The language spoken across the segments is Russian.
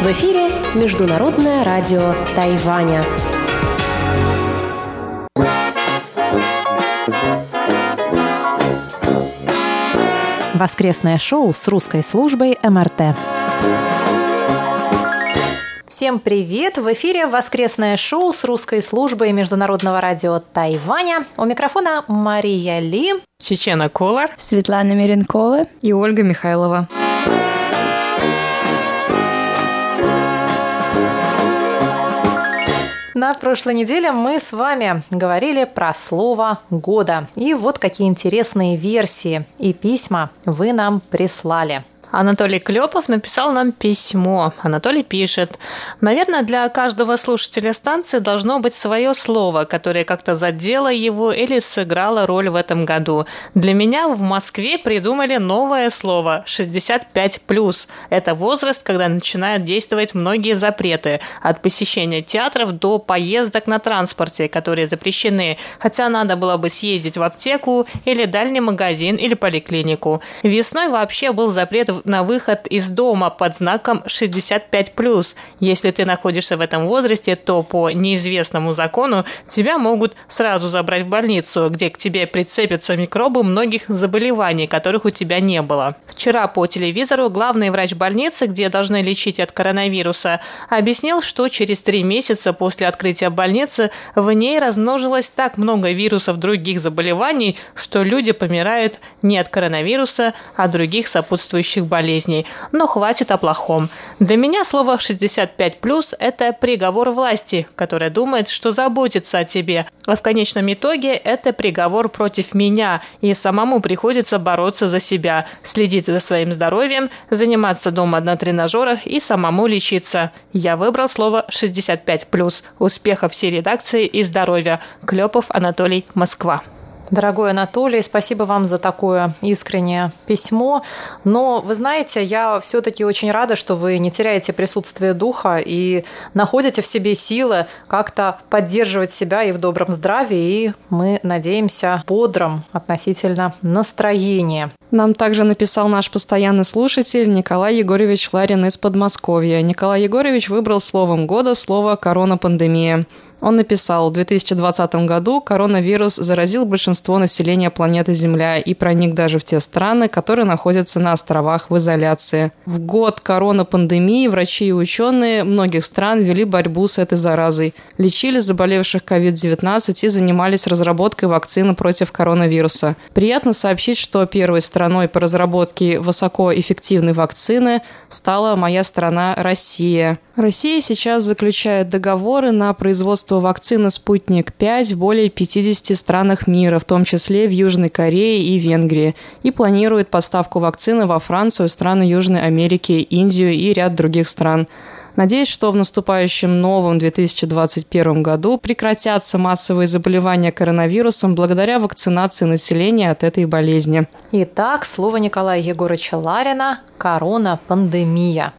В эфире Международное радио Тайваня. Воскресное шоу с русской службой МРТ. Всем привет! В эфире воскресное шоу с русской службой Международного радио Тайваня. У микрофона Мария Ли, Чечена Колор, Светлана Миренкова и Ольга Михайлова. На прошлой неделе мы с вами говорили про слово года. И вот какие интересные версии и письма вы нам прислали. Анатолий Клепов написал нам письмо. Анатолий пишет. Наверное, для каждого слушателя станции должно быть свое слово, которое как-то задело его или сыграло роль в этом году. Для меня в Москве придумали новое слово 65+. Это возраст, когда начинают действовать многие запреты. От посещения театров до поездок на транспорте, которые запрещены. Хотя надо было бы съездить в аптеку или дальний магазин или поликлинику. Весной вообще был запрет на выход из дома под знаком 65+. Если ты находишься в этом возрасте, то по неизвестному закону тебя могут сразу забрать в больницу, где к тебе прицепятся микробы многих заболеваний, которых у тебя не было. Вчера по телевизору главный врач больницы, где должны лечить от коронавируса, объяснил, что через три месяца после открытия больницы в ней размножилось так много вирусов других заболеваний, что люди помирают не от коронавируса, а других сопутствующих болезней. Но хватит о плохом. Для меня слово 65+, это приговор власти, которая думает, что заботится о тебе. А в конечном итоге это приговор против меня, и самому приходится бороться за себя, следить за своим здоровьем, заниматься дома на тренажерах и самому лечиться. Я выбрал слово 65+. Успехов всей редакции и здоровья. Клепов Анатолий, Москва. Дорогой Анатолий, спасибо вам за такое искреннее письмо. Но вы знаете, я все-таки очень рада, что вы не теряете присутствие духа и находите в себе силы как-то поддерживать себя и в добром здравии. И мы надеемся бодром относительно настроения. Нам также написал наш постоянный слушатель Николай Егорович Ларин из Подмосковья. Николай Егорович выбрал словом года слово «коронапандемия». Он написал, в 2020 году коронавирус заразил большинство населения планеты Земля и проник даже в те страны, которые находятся на островах в изоляции. В год коронапандемии врачи и ученые многих стран вели борьбу с этой заразой, лечили заболевших COVID-19 и занимались разработкой вакцины против коронавируса. Приятно сообщить, что первой страной по разработке высокоэффективной вакцины стала моя страна Россия. Россия сейчас заключает договоры на производство вакцины «Спутник-5» в более 50 странах мира, в том числе в Южной Корее и Венгрии, и планирует поставку вакцины во Францию, страны Южной Америки, Индию и ряд других стран. Надеюсь, что в наступающем новом 2021 году прекратятся массовые заболевания коронавирусом благодаря вакцинации населения от этой болезни. Итак, слово Николая Егоровича Ларина «Корона-пандемия».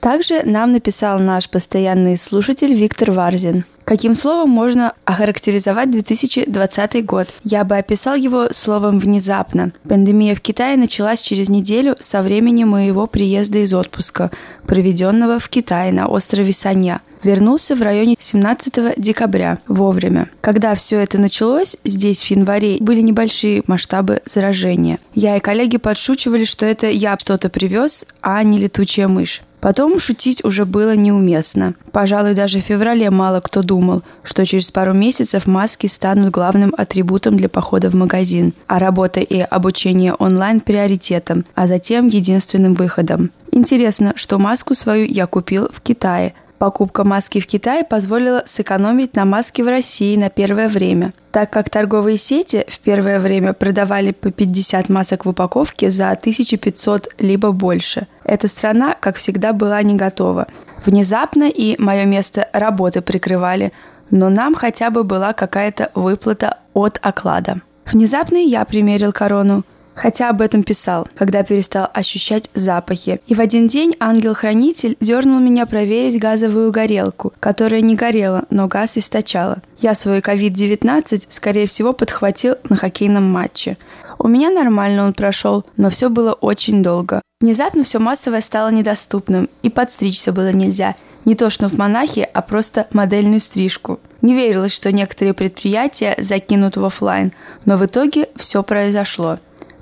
Также нам написал наш постоянный слушатель Виктор Варзин. Каким словом можно охарактеризовать 2020 год? Я бы описал его словом «внезапно». Пандемия в Китае началась через неделю со времени моего приезда из отпуска, проведенного в Китае на острове Санья. Вернулся в районе 17 декабря, вовремя. Когда все это началось, здесь в январе были небольшие масштабы заражения. Я и коллеги подшучивали, что это я что-то привез, а не летучая мышь. Потом шутить уже было неуместно. Пожалуй, даже в феврале мало кто думал, что через пару месяцев маски станут главным атрибутом для похода в магазин, а работа и обучение онлайн приоритетом, а затем единственным выходом. Интересно, что маску свою я купил в Китае, Покупка маски в Китае позволила сэкономить на маске в России на первое время, так как торговые сети в первое время продавали по 50 масок в упаковке за 1500 либо больше. Эта страна, как всегда, была не готова. Внезапно и мое место работы прикрывали, но нам хотя бы была какая-то выплата от оклада. Внезапно я примерил корону – хотя об этом писал, когда перестал ощущать запахи. И в один день ангел-хранитель дернул меня проверить газовую горелку, которая не горела, но газ источала. Я свой COVID-19, скорее всего, подхватил на хоккейном матче. У меня нормально он прошел, но все было очень долго. Внезапно все массовое стало недоступным, и подстричься было нельзя. Не то что в монахи, а просто модельную стрижку. Не верилось, что некоторые предприятия закинут в офлайн, но в итоге все произошло.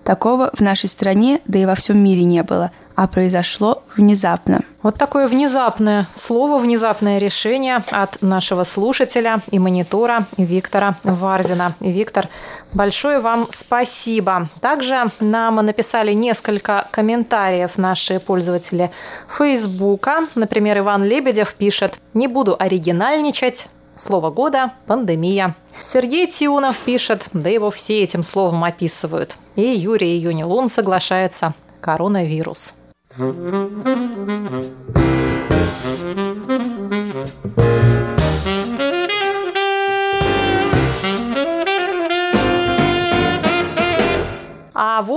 Такого в нашей стране, да и во всем мире не было – а произошло внезапно. Вот такое внезапное слово, внезапное решение от нашего слушателя и монитора Виктора Варзина. Виктор, большое вам спасибо. Также нам написали несколько комментариев наши пользователи Фейсбука. Например, Иван Лебедев пишет «Не буду оригинальничать, Слово года – пандемия. Сергей Тиунов пишет, да его все этим словом описывают. И Юрий Юнилун соглашается – коронавирус. А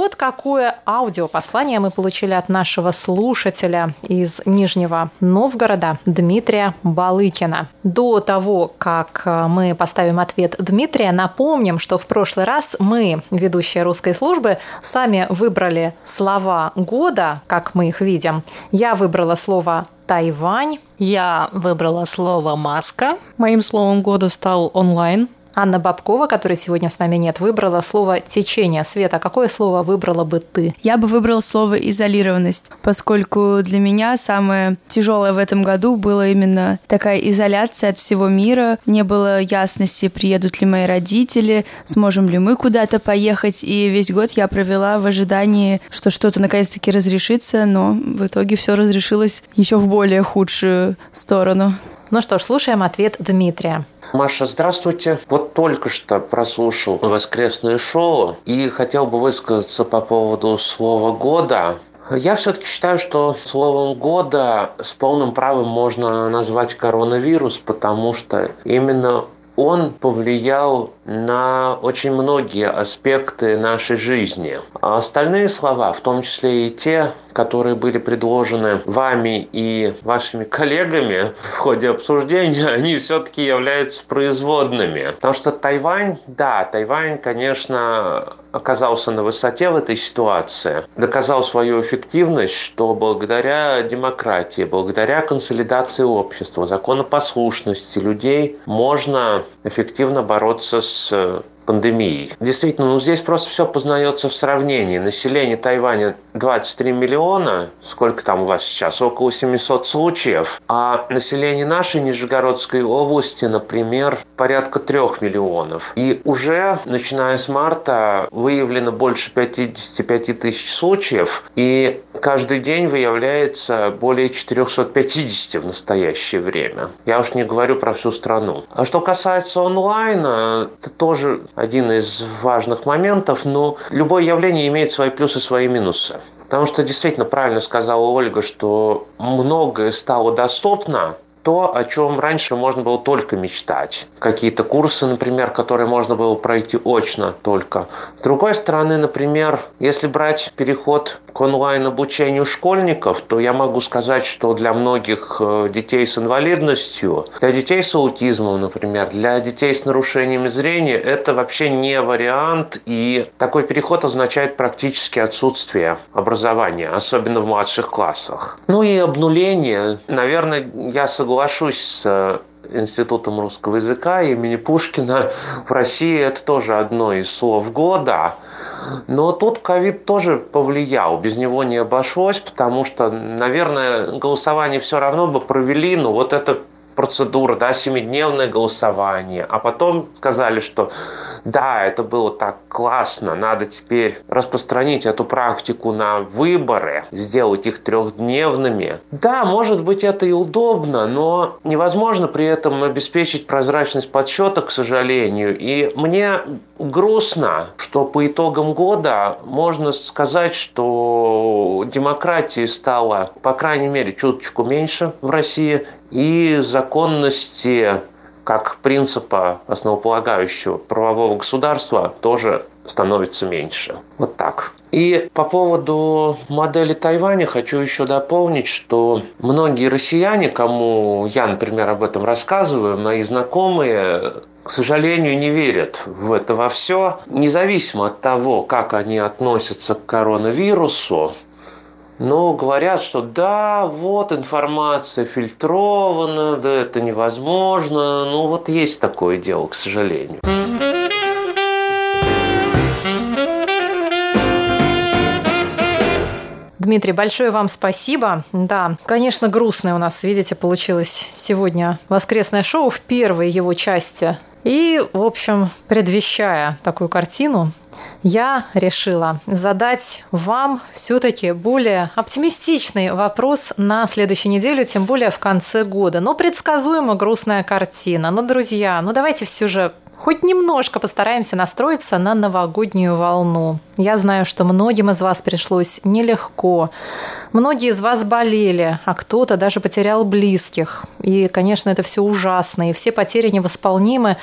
вот какое аудиопослание мы получили от нашего слушателя из Нижнего Новгорода Дмитрия Балыкина. До того, как мы поставим ответ Дмитрия, напомним, что в прошлый раз мы, ведущие русской службы, сами выбрали слова года, как мы их видим. Я выбрала слово Тайвань. Я выбрала слово маска. Моим словом года стал онлайн. Анна Бабкова, которой сегодня с нами нет, выбрала слово «течение». Света, какое слово выбрала бы ты? Я бы выбрала слово «изолированность», поскольку для меня самое тяжелое в этом году было именно такая изоляция от всего мира. Не было ясности, приедут ли мои родители, сможем ли мы куда-то поехать. И весь год я провела в ожидании, что что-то наконец-таки разрешится, но в итоге все разрешилось еще в более худшую сторону. Ну что ж, слушаем ответ Дмитрия. Маша, здравствуйте. Вот только что прослушал воскресное шоу и хотел бы высказаться по поводу слова года. Я все-таки считаю, что словом года с полным правом можно назвать коронавирус, потому что именно он повлиял на очень многие аспекты нашей жизни. А остальные слова, в том числе и те, которые были предложены вами и вашими коллегами в ходе обсуждения, они все-таки являются производными. Потому что Тайвань, да, Тайвань, конечно, оказался на высоте в этой ситуации, доказал свою эффективность, что благодаря демократии, благодаря консолидации общества, законопослушности людей можно эффективно бороться с So. uh, пандемией. Действительно, ну здесь просто все познается в сравнении. Население Тайваня 23 миллиона, сколько там у вас сейчас, около 700 случаев, а население нашей Нижегородской области, например, порядка 3 миллионов. И уже, начиная с марта, выявлено больше 55 тысяч случаев, и каждый день выявляется более 450 в настоящее время. Я уж не говорю про всю страну. А что касается онлайна, это тоже один из важных моментов, но любое явление имеет свои плюсы и свои минусы. Потому что действительно правильно сказала Ольга, что многое стало доступно, то, о чем раньше можно было только мечтать. Какие-то курсы, например, которые можно было пройти очно только. С другой стороны, например, если брать переход к онлайн-обучению школьников, то я могу сказать, что для многих э, детей с инвалидностью, для детей с аутизмом, например, для детей с нарушениями зрения, это вообще не вариант, и такой переход означает практически отсутствие образования, особенно в младших классах. Ну и обнуление, наверное, я соглашусь с Институтом русского языка имени Пушкина в России это тоже одно из слов года. Но тут ковид тоже повлиял, без него не обошлось, потому что, наверное, голосование все равно бы провели, но вот это процедура, да, семидневное голосование, а потом сказали, что да, это было так классно, надо теперь распространить эту практику на выборы, сделать их трехдневными. Да, может быть это и удобно, но невозможно при этом обеспечить прозрачность подсчета, к сожалению. И мне грустно, что по итогам года можно сказать, что демократии стало, по крайней мере, чуточку меньше в России, и законности как принципа основополагающего правового государства тоже становится меньше. Вот так. И по поводу модели Тайваня хочу еще дополнить, что многие россияне, кому я, например, об этом рассказываю, мои знакомые, к сожалению, не верят в это во все. Независимо от того, как они относятся к коронавирусу, но говорят, что да, вот информация фильтрована, да это невозможно. Ну вот есть такое дело, к сожалению. Дмитрий, большое вам спасибо. Да, конечно, грустное у нас, видите, получилось сегодня воскресное шоу в первой его части. И, в общем, предвещая такую картину, я решила задать вам все-таки более оптимистичный вопрос на следующей неделю, тем более в конце года. Но предсказуемо грустная картина. Но, друзья, ну давайте все же хоть немножко постараемся настроиться на новогоднюю волну. Я знаю, что многим из вас пришлось нелегко. Многие из вас болели, а кто-то даже потерял близких. И, конечно, это все ужасно, и все потери невосполнимы.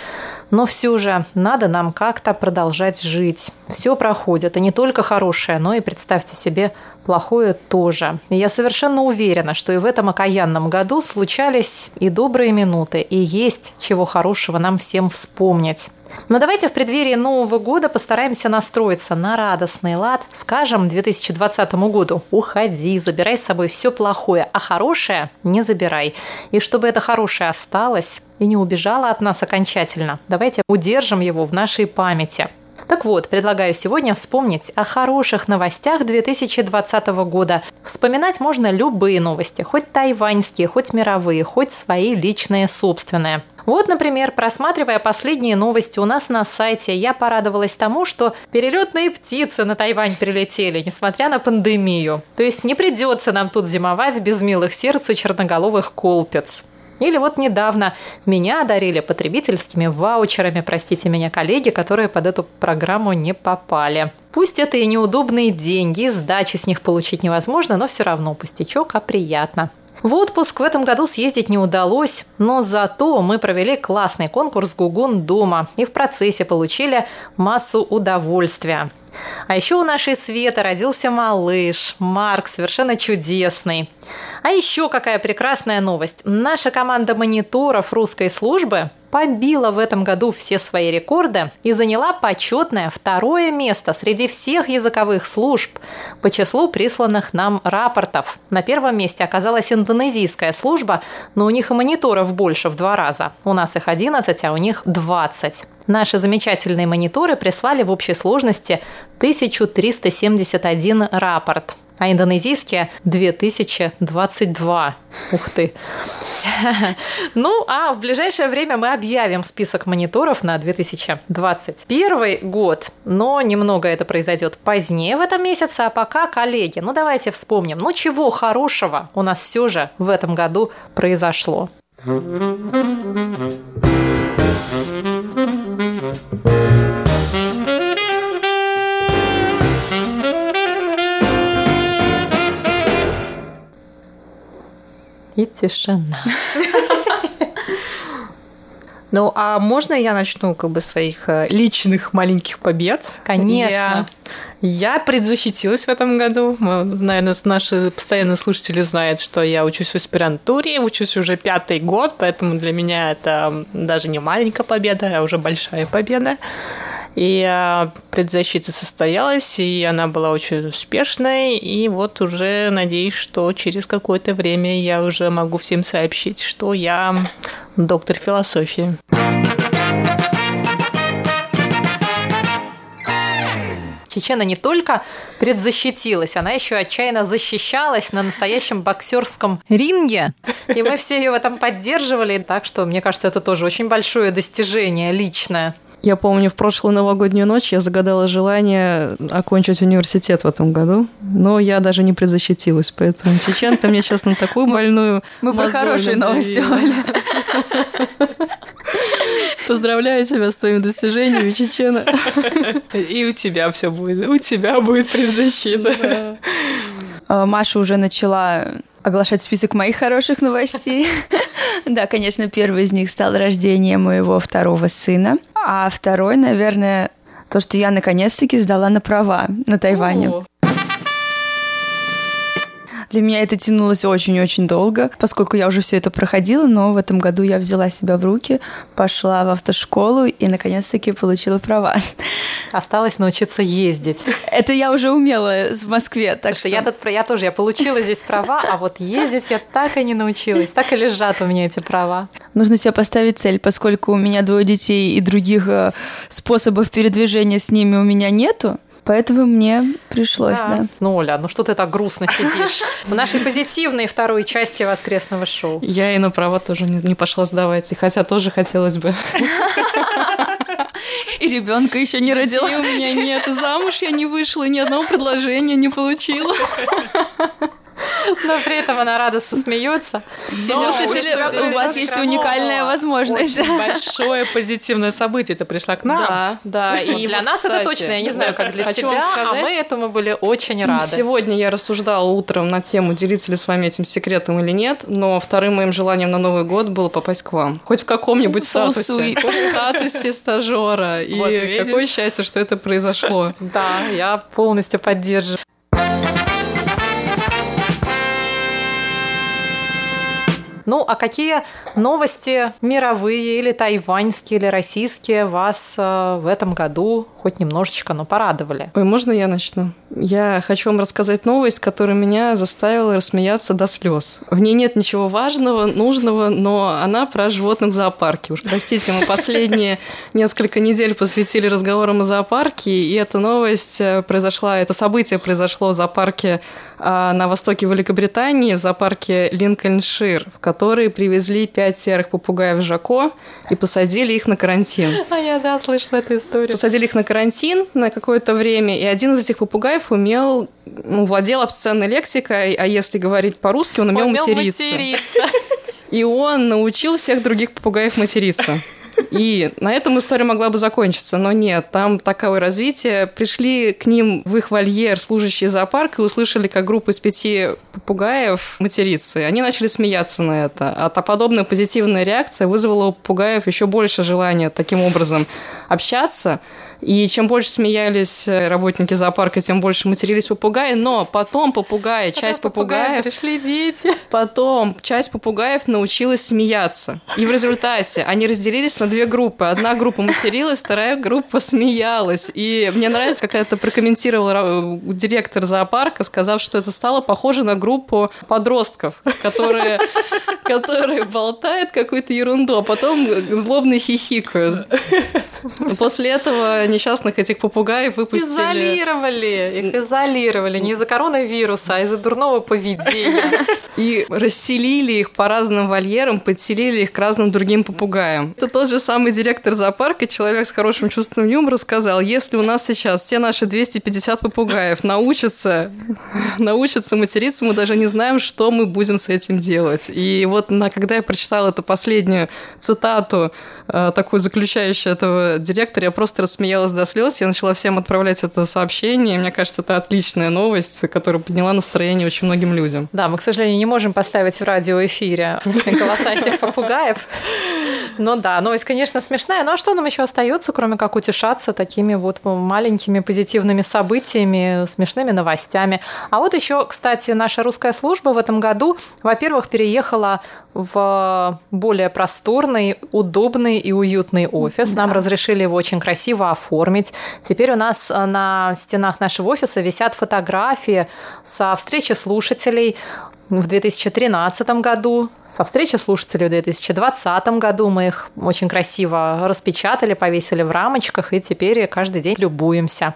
Но все же надо нам как-то продолжать жить. Все проходит, и не только хорошее, но и, представьте себе, плохое тоже. Я совершенно уверена, что и в этом окаянном году случались и добрые минуты, и есть чего хорошего нам всем вспомнить. Но давайте в преддверии Нового года постараемся настроиться на радостный лад. Скажем 2020 году «Уходи, забирай с собой все плохое, а хорошее не забирай». И чтобы это хорошее осталось и не убежало от нас окончательно, давайте удержим его в нашей памяти. Так вот, предлагаю сегодня вспомнить о хороших новостях 2020 года. Вспоминать можно любые новости, хоть тайваньские, хоть мировые, хоть свои личные, собственные. Вот, например, просматривая последние новости у нас на сайте, я порадовалась тому, что перелетные птицы на Тайвань прилетели, несмотря на пандемию. То есть не придется нам тут зимовать без милых сердцу черноголовых колпец. Или вот недавно меня одарили потребительскими ваучерами, простите меня, коллеги, которые под эту программу не попали. Пусть это и неудобные деньги, сдачи с них получить невозможно, но все равно пустячок, а приятно. В отпуск в этом году съездить не удалось, но зато мы провели классный конкурс «Гугун дома» и в процессе получили массу удовольствия. А еще у нашей Светы родился малыш, Марк, совершенно чудесный. А еще какая прекрасная новость. Наша команда мониторов русской службы побила в этом году все свои рекорды и заняла почетное второе место среди всех языковых служб по числу присланных нам рапортов. На первом месте оказалась индонезийская служба, но у них и мониторов больше в два раза. У нас их 11, а у них 20. Наши замечательные мониторы прислали в общей сложности 1371 рапорт а индонезийские 2022. Ух ты. Ну, а в ближайшее время мы объявим список мониторов на 2021 год, но немного это произойдет позднее в этом месяце, а пока, коллеги, ну давайте вспомним, ну чего хорошего у нас все же в этом году произошло. И тишина. Ну, а можно я начну как бы своих э, личных маленьких побед? Конечно. Я, я предзащитилась в этом году. Наверное, наши постоянные слушатели знают, что я учусь в аспирантуре, учусь уже пятый год, поэтому для меня это даже не маленькая победа, а уже большая победа. И а, предзащита состоялась, и она была очень успешной. И вот уже надеюсь, что через какое-то время я уже могу всем сообщить, что я доктор философии. Чечена не только предзащитилась, она еще отчаянно защищалась на настоящем боксерском ринге. И мы все ее в этом поддерживали. Так что, мне кажется, это тоже очень большое достижение личное. Я помню, в прошлую новогоднюю ночь я загадала желание окончить университет в этом году, но я даже не предзащитилась, поэтому, Чечен, ты мне сейчас на такую больную Мы про хорошие новости, Оля. Поздравляю тебя с твоим достижением, Чечена. И у тебя все будет, у тебя будет предзащита. А, Маша уже начала оглашать список моих хороших новостей. Да, конечно, первый из них стал рождение моего второго сына. А второй, наверное, то, что я наконец-таки сдала на права на Тайване. Для меня это тянулось очень-очень долго, поскольку я уже все это проходила, но в этом году я взяла себя в руки, пошла в автошколу и наконец-таки получила права. Осталось научиться ездить. Это я уже умела в Москве, так что... Я, тут, я тоже, я получила здесь права, а вот ездить я так и не научилась. Так и лежат у меня эти права. Нужно себе поставить цель, поскольку у меня двое детей и других э, способов передвижения с ними у меня нету, Поэтому мне пришлось, да. да. Ну, Оля, ну что ты так грустно сидишь? В нашей позитивной второй части воскресного шоу. Я и на права тоже не, не пошла сдавать, хотя тоже хотелось бы. И ребенка еще не родила. у меня нет, замуж я не вышла, ни одного предложения не получила. Но при этом она радостно смеется. Слушатели, у вас есть уникальная возможность. Большое позитивное событие. Ты пришла к нам. Да, да. И для нас это точно, я не знаю, как для тебя, а мы этому были очень рады. Сегодня я рассуждала утром на тему, делиться ли с вами этим секретом или нет, но вторым моим желанием на Новый год было попасть к вам. Хоть в каком-нибудь статусе. В статусе стажера. И какое счастье, что это произошло. Да, я полностью поддерживаю. Ну, а какие новости мировые или тайваньские, или российские вас э, в этом году хоть немножечко, но порадовали? Ой, можно я начну? Я хочу вам рассказать новость, которая меня заставила рассмеяться до слез. В ней нет ничего важного, нужного, но она про животных в зоопарке. Уж простите, мы последние несколько недель посвятили разговорам о зоопарке, и эта новость э, произошла, это событие произошло в зоопарке а, на востоке Великобритании, в зоопарке Линкольншир, в который привезли пять серых попугаев Жако и посадили их на карантин. А я, да, слышала эту историю. Посадили их на карантин на какое-то время, и один из этих попугаев умел, ну, владел обсценной лексикой, а если говорить по-русски, он умел, умел материться. материться. И он научил всех других попугаев материться. И на этом история могла бы закончиться, но нет, там такое развитие. Пришли к ним в их вольер служащие зоопарка и услышали, как группа из пяти попугаев матерится. И они начали смеяться на это. А та подобная позитивная реакция вызвала у попугаев еще больше желания таким образом общаться. И чем больше смеялись э, работники зоопарка, тем больше матерились попугаи. Но потом попугаи, часть попугаев... Пришли дети. Потом часть попугаев научилась смеяться. И в результате они разделились на две группы. Одна группа материлась, вторая группа смеялась. И мне нравится, как это прокомментировал директор зоопарка, сказав, что это стало похоже на группу подростков, которые которые болтают какую-то ерунду, а потом злобно хихикают. После этого несчастных этих попугаев выпустили. Изолировали, их изолировали не из-за коронавируса, а из-за дурного поведения. И расселили их по разным вольерам, подселили их к разным другим попугаям. Это тот же самый директор зоопарка, человек с хорошим чувством юмора, сказал, если у нас сейчас все наши 250 попугаев научатся, научатся материться, мы даже не знаем, что мы будем с этим делать. И вот на, когда я прочитала эту последнюю цитату, э, такую заключающую этого директора, я просто рассмеялась до слез. Я начала всем отправлять это сообщение. И мне кажется, это отличная новость, которая подняла настроение очень многим людям. Да, мы, к сожалению, не можем поставить в радиоэфире голоса этих попугаев. Ну да, новость, конечно, смешная. Ну а что нам еще остается, кроме как утешаться такими вот маленькими позитивными событиями, смешными новостями? А вот еще, кстати, наша русская служба в этом году, во-первых, переехала в более просторный, удобный и уютный офис. Нам да. разрешили его очень красиво оформить. Теперь у нас э, на стенах нашего офиса висят фотографии со встречи слушателей в 2013 году, со встречи слушателей в 2020 году. Мы их очень красиво распечатали, повесили в рамочках, и теперь каждый день любуемся.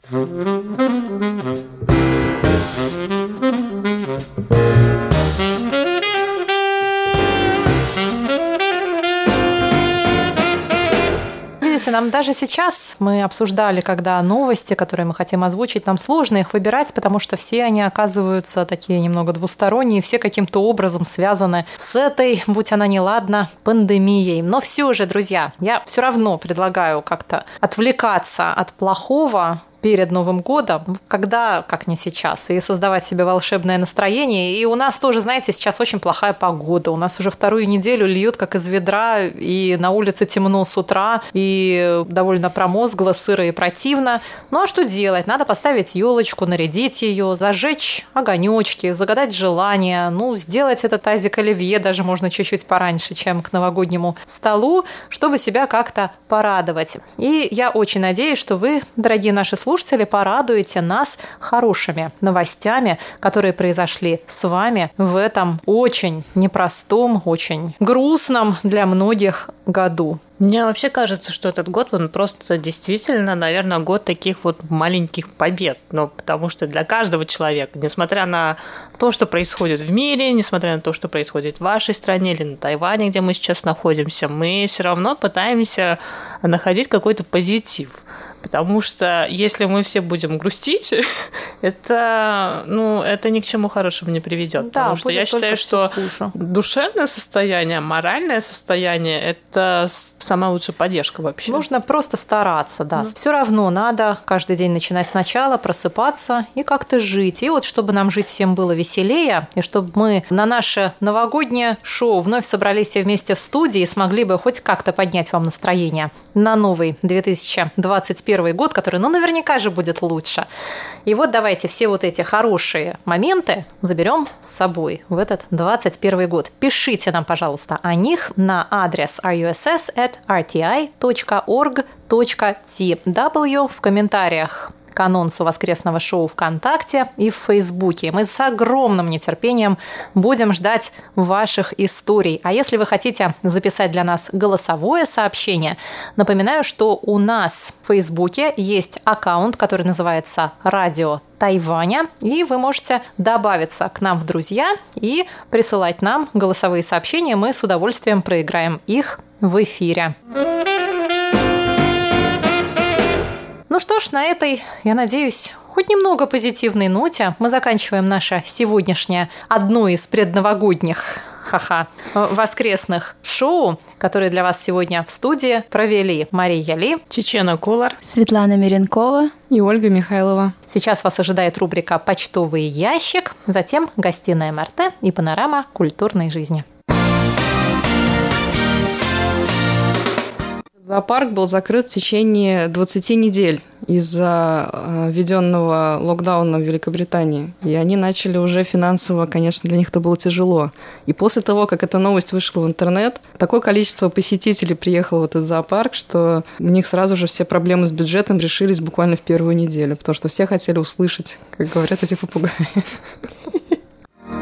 Нам даже сейчас мы обсуждали, когда новости, которые мы хотим озвучить, нам сложно их выбирать, потому что все они оказываются такие немного двусторонние, все каким-то образом связаны с этой, будь она неладна, пандемией. Но все же, друзья, я все равно предлагаю как-то отвлекаться от плохого перед Новым годом, когда, как не сейчас, и создавать себе волшебное настроение. И у нас тоже, знаете, сейчас очень плохая погода. У нас уже вторую неделю льет как из ведра, и на улице темно с утра, и довольно промозгло, сыро и противно. Ну а что делать? Надо поставить елочку, нарядить ее, зажечь огонечки, загадать желание, ну, сделать этот тазик оливье даже можно чуть-чуть пораньше, чем к новогоднему столу, чтобы себя как-то порадовать. И я очень надеюсь, что вы, дорогие наши слушатели, порадуете нас хорошими новостями, которые произошли с вами в этом очень непростом, очень грустном для многих году. Мне вообще кажется, что этот год, он просто действительно, наверное, год таких вот маленьких побед. Ну, потому что для каждого человека, несмотря на то, что происходит в мире, несмотря на то, что происходит в вашей стране или на Тайване, где мы сейчас находимся, мы все равно пытаемся находить какой-то позитив. Потому что если мы все будем грустить, это, ну, это ни к чему хорошему не приведет. Да, потому что я считаю, что хуже. душевное состояние, моральное состояние это самая лучшая поддержка вообще. Нужно просто стараться, да. Mm. Все равно надо каждый день начинать сначала, просыпаться и как-то жить. И вот чтобы нам жить всем было веселее, и чтобы мы на наше новогоднее шоу вновь собрались все вместе в студии и смогли бы хоть как-то поднять вам настроение на новый 2021 2021 год, который, ну, наверняка же будет лучше. И вот давайте все вот эти хорошие моменты заберем с собой в этот 2021 год. Пишите нам, пожалуйста, о них на адрес russ@rti.org.tw в комментариях к анонсу воскресного шоу ВКонтакте и в Фейсбуке. Мы с огромным нетерпением будем ждать ваших историй. А если вы хотите записать для нас голосовое сообщение, напоминаю, что у нас в Фейсбуке есть аккаунт, который называется «Радио Тайваня, и вы можете добавиться к нам в друзья и присылать нам голосовые сообщения. Мы с удовольствием проиграем их в эфире. Ну что ж, на этой, я надеюсь, хоть немного позитивной ноте мы заканчиваем наше сегодняшнее одно из предновогодних ха-ха, воскресных шоу, которые для вас сегодня в студии провели Мария Ли, Чечена Кулар, Светлана Миренкова и Ольга Михайлова. Сейчас вас ожидает рубрика «Почтовый ящик», затем «Гостиная МРТ» и «Панорама культурной жизни». Зоопарк был закрыт в течение 20 недель из-за э, введенного локдауна в Великобритании. И они начали уже финансово, конечно, для них это было тяжело. И после того, как эта новость вышла в интернет, такое количество посетителей приехало в этот зоопарк, что у них сразу же все проблемы с бюджетом решились буквально в первую неделю, потому что все хотели услышать, как говорят эти попугаи.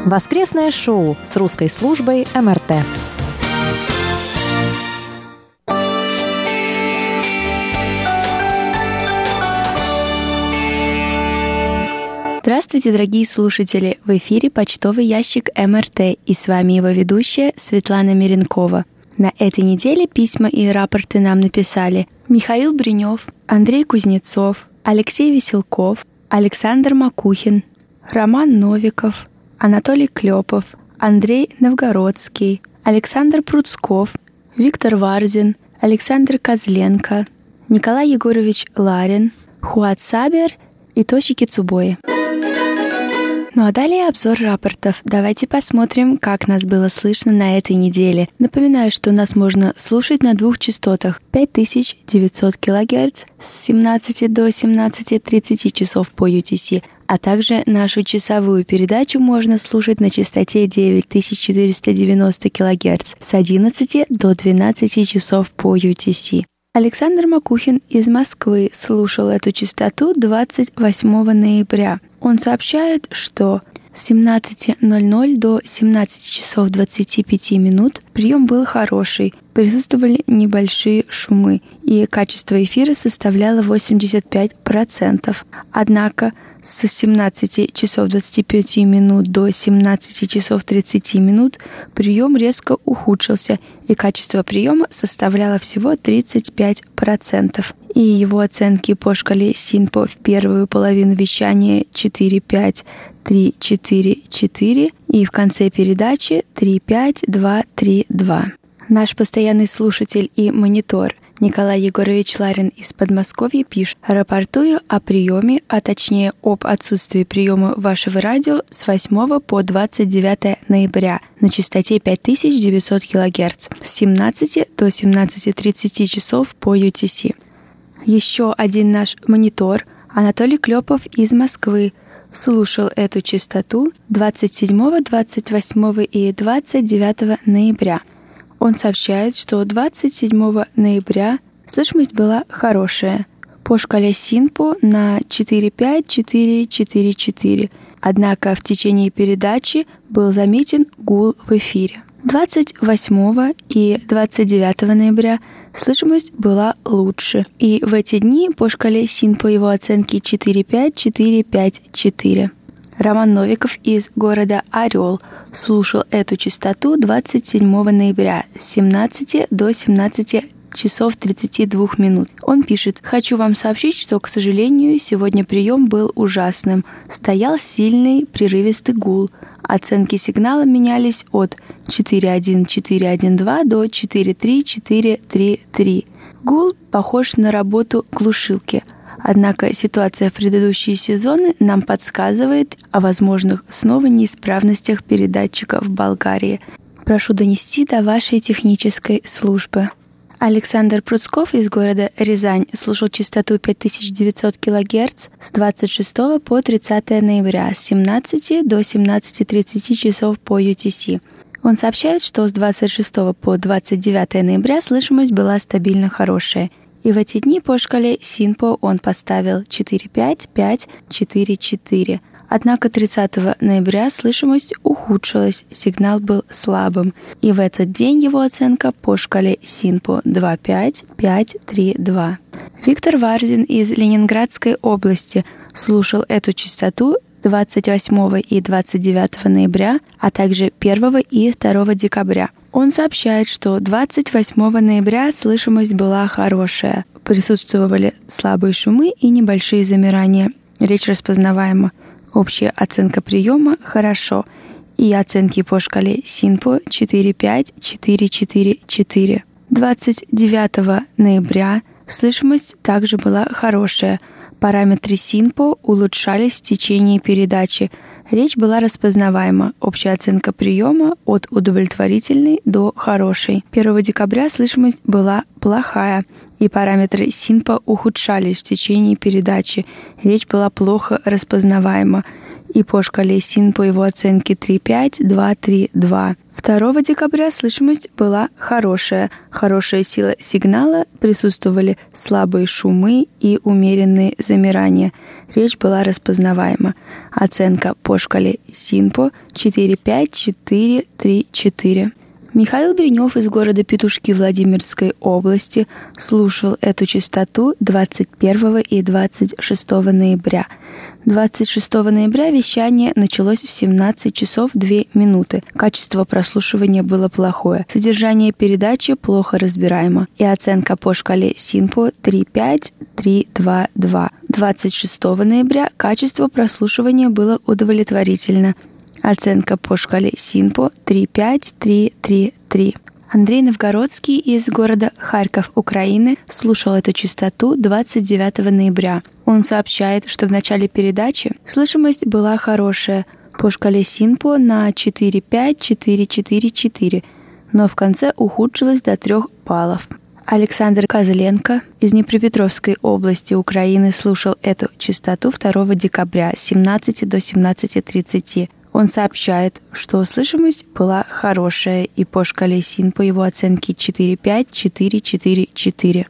Воскресное шоу с русской службой МРТ. Здравствуйте, дорогие слушатели! В эфире почтовый ящик МРТ и с вами его ведущая Светлана Миренкова. На этой неделе письма и рапорты нам написали Михаил Бринев, Андрей Кузнецов, Алексей Веселков, Александр Макухин, Роман Новиков, Анатолий Клепов, Андрей Новгородский, Александр Пруцков, Виктор Варзин, Александр Козленко, Николай Егорович Ларин, Хуат Сабер и Тоши Кицубои. Ну а далее обзор рапортов. Давайте посмотрим, как нас было слышно на этой неделе. Напоминаю, что нас можно слушать на двух частотах 5900 кГц с 17 до 17.30 часов по UTC, а также нашу часовую передачу можно слушать на частоте 9490 кГц с 11 до 12 часов по UTC. Александр Макухин из Москвы слушал эту частоту 28 ноября. Он сообщает, что с 17.00 до 17 часов 25 минут прием был хороший, присутствовали небольшие шумы, и качество эфира составляло 85%. Однако с 17 часов 25 минут до 17 часов 30 минут прием резко ухудшился, и качество приема составляло всего 35%. И его оценки по шкале Синпо в первую половину вещания 4-5, 3-4-4 и в конце передачи 3-5-2-3-2. Наш постоянный слушатель и монитор Николай Егорович Ларин из Подмосковья пишет «Рапортую о приеме, а точнее об отсутствии приема вашего радио с 8 по 29 ноября на частоте 5900 кГц с 17 до 17.30 часов по UTC». Еще один наш монитор Анатолий Клепов из Москвы слушал эту частоту 27, 28 и 29 ноября. Он сообщает, что 27 ноября слышимость была хорошая по шкале Синпо на 45444, однако в течение передачи был заметен гул в эфире. 28 и 29 ноября слышимость была лучше. И в эти дни по шкале СИН по его оценке 4-5-4-5-4. Роман Новиков из города Орел слушал эту частоту 27 ноября с 17 до 17 часов 32 минут. Он пишет, «Хочу вам сообщить, что, к сожалению, сегодня прием был ужасным. Стоял сильный прерывистый гул. Оценки сигнала менялись от 4.1.4.1.2 до 4.3.4.3.3. Гул похож на работу глушилки. Однако ситуация в предыдущие сезоны нам подсказывает о возможных снова неисправностях передатчика в Болгарии. Прошу донести до вашей технической службы. Александр Пруцков из города Рязань слушал частоту 5900 кГц с 26 по 30 ноября с 17 до 17.30 часов по UTC. Он сообщает, что с 26 по 29 ноября слышимость была стабильно хорошая. И в эти дни по шкале Синпо он поставил 4.5.5.4.4. Однако 30 ноября слышимость ухудшилась, сигнал был слабым, и в этот день его оценка по шкале СИНПО 2.5.5.3.2. Виктор Варзин из Ленинградской области слушал эту частоту 28 и 29 ноября, а также 1 и 2 декабря. Он сообщает, что 28 ноября слышимость была хорошая. Присутствовали слабые шумы и небольшие замирания. Речь распознаваема. Общая оценка приема «хорошо» и оценки по шкале СИНПО 4-5-4-4-4. 29 ноября слышимость также была хорошая. Параметры СИНПО улучшались в течение передачи. Речь была распознаваема. Общая оценка приема от удовлетворительной до хорошей. 1 декабря слышимость была плохая, и параметры СИНПа ухудшались в течение передачи. Речь была плохо распознаваема, и по шкале СИН по его оценке 3.5, 2.3.2. 2 декабря слышимость была хорошая. Хорошая сила сигнала, присутствовали слабые шумы и умеренные замирания. Речь была распознаваема. Оценка по шкале СИНПО 4.5, 4, 3, 4. Михаил Беренев из города Петушки Владимирской области слушал эту частоту 21 и 26 ноября. 26 ноября вещание началось в 17 часов 2 минуты. Качество прослушивания было плохое. Содержание передачи плохо разбираемо. И оценка по шкале СИНПО 3.5-3.2.2. 26 ноября качество прослушивания было удовлетворительно. Оценка по шкале СИНПО 35333. Андрей Новгородский из города Харьков, Украины, слушал эту частоту 29 ноября. Он сообщает, что в начале передачи слышимость была хорошая по шкале СИНПО на 45444, но в конце ухудшилась до 3 баллов. Александр Козленко из Днепропетровской области Украины слушал эту частоту 2 декабря с 17 до 17.30. Он сообщает, что слышимость была хорошая, и по шкале СИН по его оценке 4-5-4-4-4.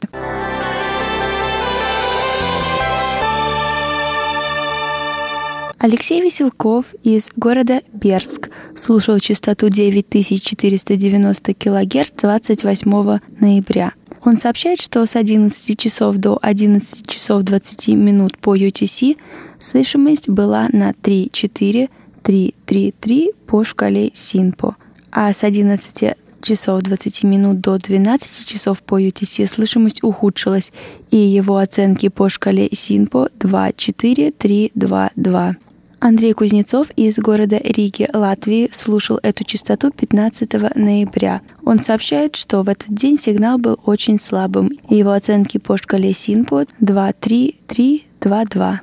Алексей Веселков из города Берск слушал частоту 9490 кГц 28 ноября. Он сообщает, что с 11 часов до 11 часов 20 минут по UTC слышимость была на 3-4 3-3-3 по шкале СИНПО, а с 11 часов 20 минут до 12 часов по UTC слышимость ухудшилась, и его оценки по шкале СИНПО 2-4-3-2-2. Андрей Кузнецов из города Риги, Латвии, слушал эту частоту 15 ноября. Он сообщает, что в этот день сигнал был очень слабым, его оценки по шкале Синпод 2-3-3-2-2.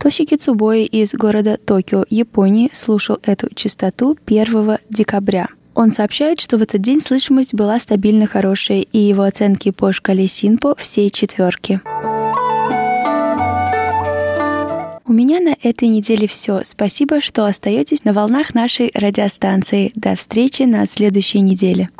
Тошики Цубои из города Токио, Японии, слушал эту частоту 1 декабря. Он сообщает, что в этот день слышимость была стабильно хорошей, и его оценки по шкале Синпо все четверки. У меня на этой неделе все. Спасибо, что остаетесь на волнах нашей радиостанции. До встречи на следующей неделе.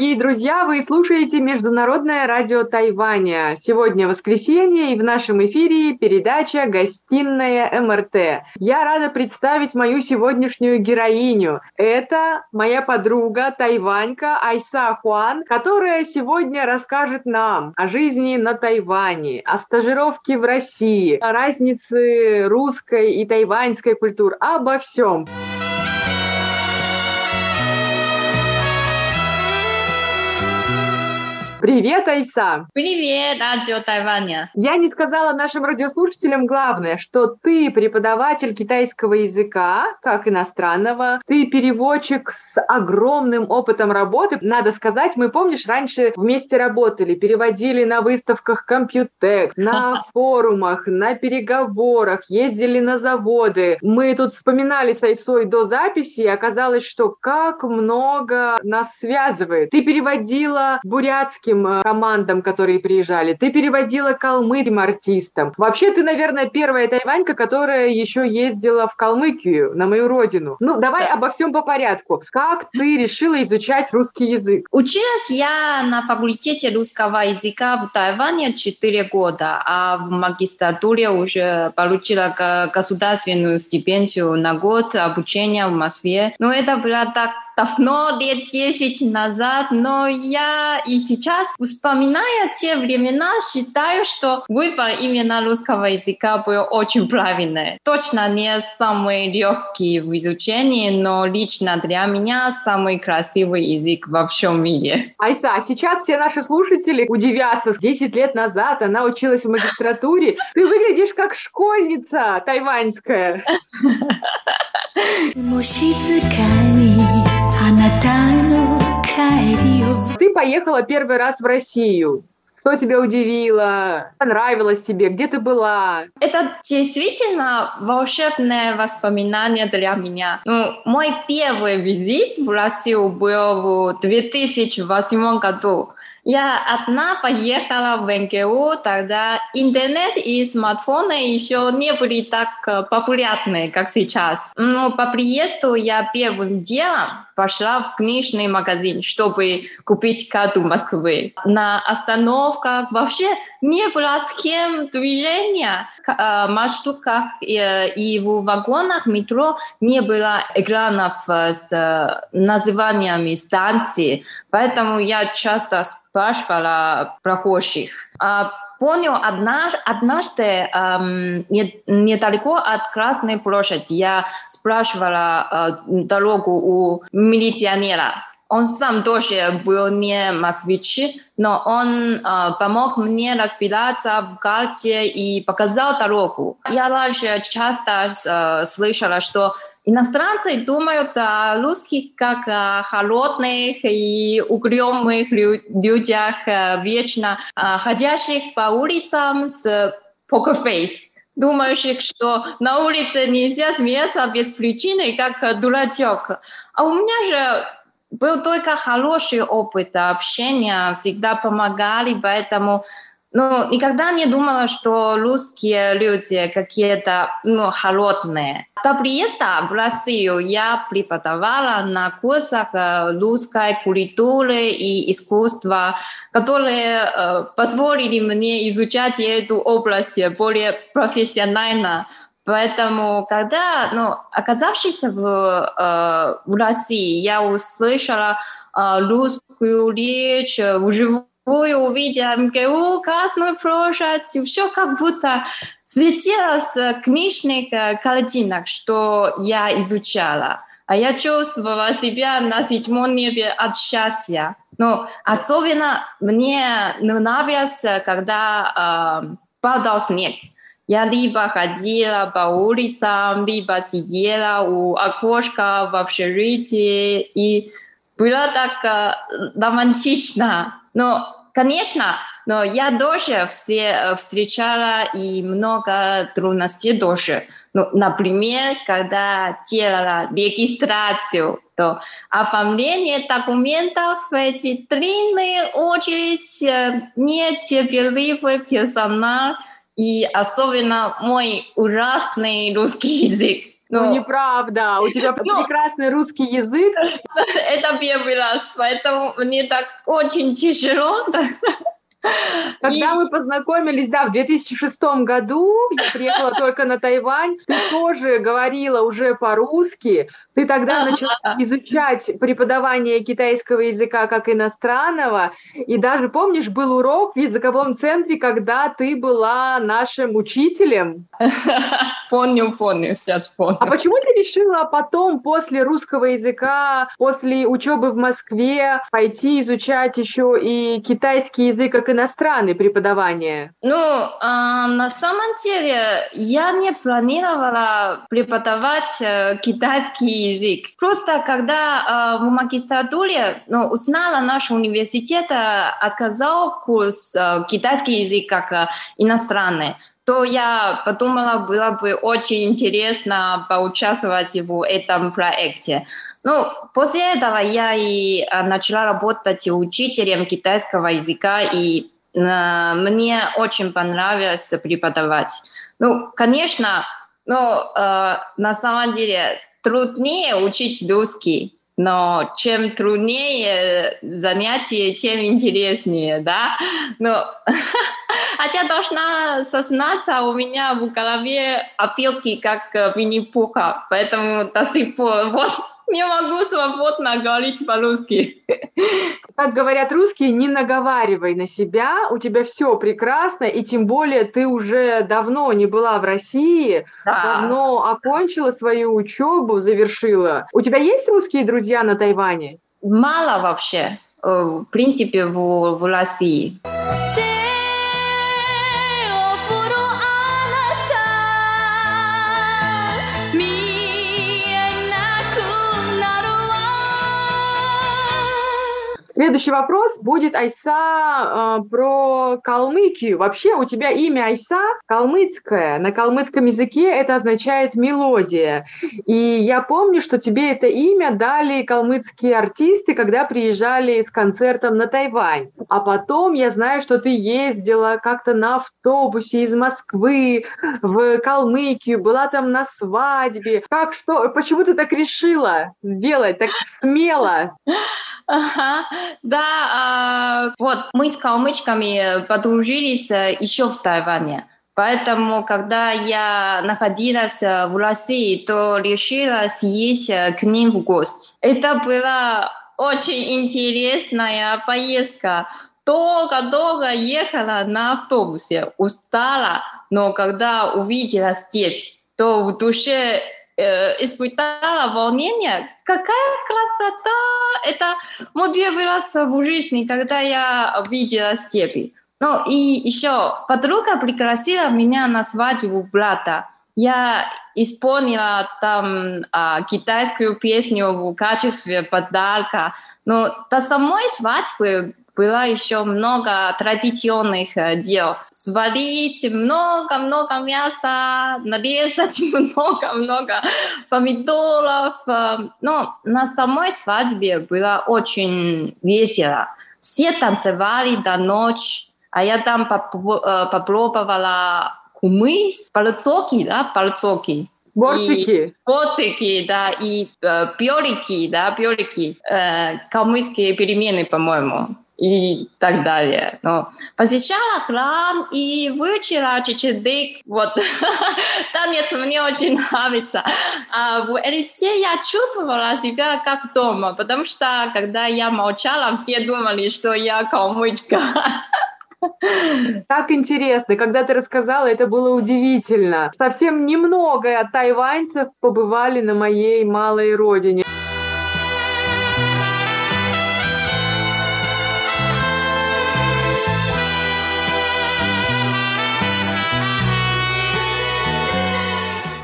Дорогие друзья! Вы слушаете Международное радио Тайваня. Сегодня воскресенье, и в нашем эфире передача «Гостиная МРТ». Я рада представить мою сегодняшнюю героиню. Это моя подруга Тайванька Айса Хуан, которая сегодня расскажет нам о жизни на Тайване, о стажировке в России, о разнице русской и тайваньской культур, обо всем. Привет, Айса! Привет, радио Тайваня! Я не сказала нашим радиослушателям главное, что ты преподаватель китайского языка, как иностранного, ты переводчик с огромным опытом работы. Надо сказать, мы, помнишь, раньше вместе работали, переводили на выставках Компьютек, на форумах, на переговорах, ездили на заводы. Мы тут вспоминали с Айсой до записи, и оказалось, что как много нас связывает. Ты переводила бурятский калмыцким э, командам, которые приезжали. Ты переводила калмыцким артистам. Вообще, ты, наверное, первая тайванька, которая еще ездила в Калмыкию, на мою родину. Ну, давай да. обо всем по порядку. Как ты решила изучать русский язык? Училась я на факультете русского языка в Тайване 4 года, а в магистратуре уже получила государственную стипендию на год обучения в Москве. Но это было так давно, лет 10 назад, но я и сейчас, вспоминая те времена, считаю, что выбор именно русского языка был очень правильный. Точно не самый легкий в изучении, но лично для меня самый красивый язык во всем мире. Айса, а сейчас все наши слушатели удивятся. 10 лет назад она училась в магистратуре. Ты выглядишь как школьница тайваньская. Ты поехала первый раз в Россию. Что тебя удивило? Понравилось тебе? Где ты была? Это действительно волшебное воспоминание для меня. Ну, мой первый визит в Россию был в 2008 году. Я одна поехала в НГУ, тогда интернет и смартфоны еще не были так э, популярны, как сейчас. Но по приезду я первым делом пошла в книжный магазин, чтобы купить карту Москвы. На остановках вообще не было схем движения. Э, маршрутках и в вагонах метро не было экранов э, с названиями станций. Поэтому я часто спрашивала прохожих. А понял однажды, однажды эм, не, недалеко от Красной площади я спрашивала э, дорогу у милиционера. Он сам тоже был не москвич, но он э, помог мне разбираться в карте и показал дорогу. Я раньше часто э, слышала, что Иностранцы думают о русских как о холодных и угрюмых людях, э, вечно э, ходящих по улицам с покерфейс думающих, что на улице нельзя смеяться без причины, как дурачок. А у меня же был только хороший опыт общения, всегда помогали, поэтому ну, никогда не думала, что русские люди какие-то ну, холодные. До приезда в Россию я преподавала на курсах э, русской культуры и искусства, которые э, позволили мне изучать эту область более профессионально. Поэтому, когда, ну, оказавшись в, э, в России, я услышала э, русскую речь вживую, увидела МГУ, Красную площадь, все как будто светило с книжных картинок, что я изучала. А я чувствовала себя на седьмом небе от счастья. Но особенно мне нравилось, когда э, падал снег. Я либо ходила по улицам, либо сидела у окошка в общежитии, и было так э, романтично. Но Конечно, но я тоже все встречала и много трудностей тоже. Ну, например, когда делала регистрацию, то оформление документов, эти длинные очередь, нетерпеливый персонал и особенно мой ужасный русский язык. Ну, ну, неправда. У тебя ну, прекрасный русский язык. Это первый раз, поэтому мне так очень тяжело. Когда и... мы познакомились, да, в 2006 году, я приехала только на Тайвань, ты тоже говорила уже по-русски, ты тогда начала изучать преподавание китайского языка как иностранного, и даже, помнишь, был урок в языковом центре, когда ты была нашим учителем? Помню, помню, сейчас помню. А почему ты решила потом, после русского языка, после учебы в Москве, пойти изучать еще и китайский язык как иностранный преподавание? Ну, а, на самом деле, я не планировала преподавать э, китайский язык. Просто когда э, в магистратуре ну, узнала наш университет, э, отказал курс э, китайский язык как э, иностранный, то я подумала, было бы очень интересно поучаствовать в этом проекте. Ну, после этого я и начала работать учителем китайского языка, и э, мне очень понравилось преподавать. Ну, конечно, но э, на самом деле труднее учить русский, но чем труднее занятие, тем интереснее, да? Но хотя должна сознаться, у меня в голове опилки, как Винни-Пуха, поэтому до сих пор вот не могу свободно говорить по-русски. Как говорят русские, не наговаривай на себя, у тебя все прекрасно, и тем более ты уже давно не была в России, да. давно окончила свою учебу, завершила. У тебя есть русские друзья на Тайване? Мало вообще, э, в принципе, в, в России. Следующий вопрос будет, Айса, э, про Калмыкию. Вообще у тебя имя Айса калмыцкое. На калмыцком языке это означает мелодия. И я помню, что тебе это имя дали калмыцкие артисты, когда приезжали с концертом на Тайвань. А потом я знаю, что ты ездила как-то на автобусе из Москвы в Калмыкию, была там на свадьбе. Как что? Почему ты так решила сделать, так смело? Ага, да, а, вот мы с калмычками подружились э, еще в Тайване. Поэтому, когда я находилась э, в России, то решила съесть э, к ним в гости. Это была очень интересная поездка. Долго-долго ехала на автобусе, устала, но когда увидела степь, то в душе э, испытала волнение. Какая красота! Это мой первый раз в жизни, когда я видела степи. Ну и еще подруга пригласила меня на свадьбу брата. Я исполнила там а, китайскую песню в качестве подарка. Но до самой свадьбы было еще много традиционных э, дел. Сварить много-много мяса, нарезать много-много помидоров. Э, но на самой свадьбе было очень весело. Все танцевали до ночи. А я там попробовала кумыс, пальцоки, да, пальцоки. Борцики. Борцики, да, и э, пёрики, да, пёрики. Э, калмыцкие перемены, по-моему и так далее. Но посещала храм и выучила чечедык. Вот. Танец мне очень нравится. А в Элисте я чувствовала себя как дома, потому что когда я молчала, все думали, что я калмычка. Так интересно, когда ты рассказала, это было удивительно. Совсем немного тайваньцев побывали на моей малой родине.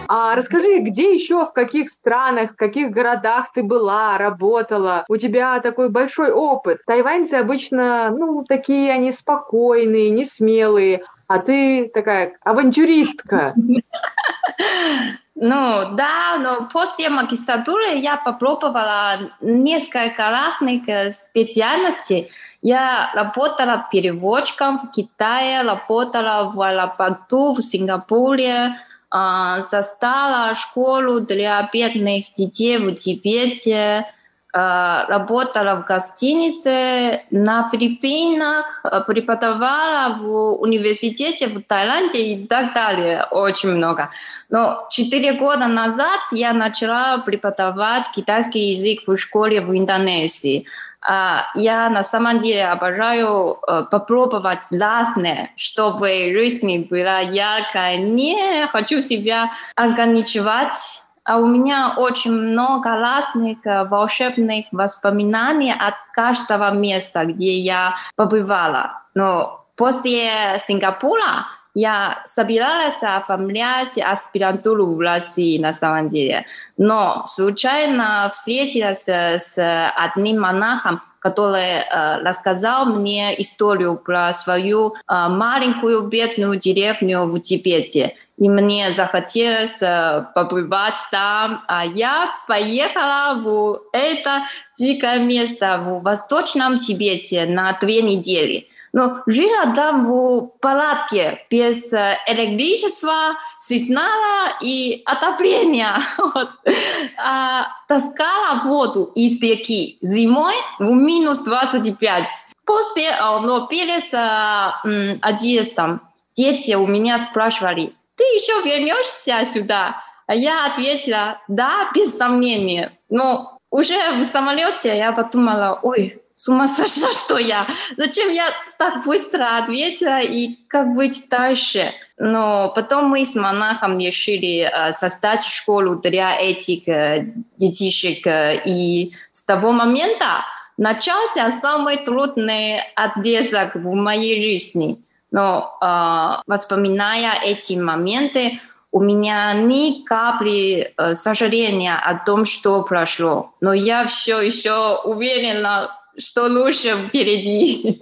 А расскажи, где еще, в каких странах, в каких городах ты была, работала? У тебя такой большой опыт. Тайваньцы обычно, ну, такие они спокойные, не смелые, а ты такая авантюристка. Ну да, но после магистратуры я попробовала несколько разных э, специальностей. Я работала переводчиком в Китае, работала в аэропорту в Сингапуре, застала школу для бедных детей в Тибете, работала в гостинице на Филиппинах, преподавала в университете в Таиланде и так далее. Очень много. Но четыре года назад я начала преподавать китайский язык в школе в Индонезии. А, я на самом деле обожаю э, попробовать разное, чтобы жизнь была яркая. Не хочу себя ограничивать. А у меня очень много разных э, волшебных воспоминаний от каждого места, где я побывала. Но после Сингапура я собиралась оформлять аспирантуру в России на самом деле, но случайно встретилась с одним монахом, который э, рассказал мне историю про свою э, маленькую бедную деревню в Тибете. И мне захотелось э, побывать там. А я поехала в это дикое место в Восточном Тибете на две недели. Но жила там в палатке без э, электричества, сигнала и отопления. Вот. А, таскала воду из реки зимой в минус 25. После ну, перед э, отъездом дети у меня спрашивали, ты еще вернешься сюда? А я ответила, да, без сомнения. Но уже в самолете я подумала, ой, с ума сошла, что я? Зачем я так быстро ответила и как быть дальше? Но потом мы с монахом решили э, создать школу для этих э, детишек. И с того момента начался самый трудный отрезок в моей жизни. Но э, воспоминая эти моменты, у меня ни капли э, сожаления о том, что прошло. Но я все еще уверена что лучше впереди.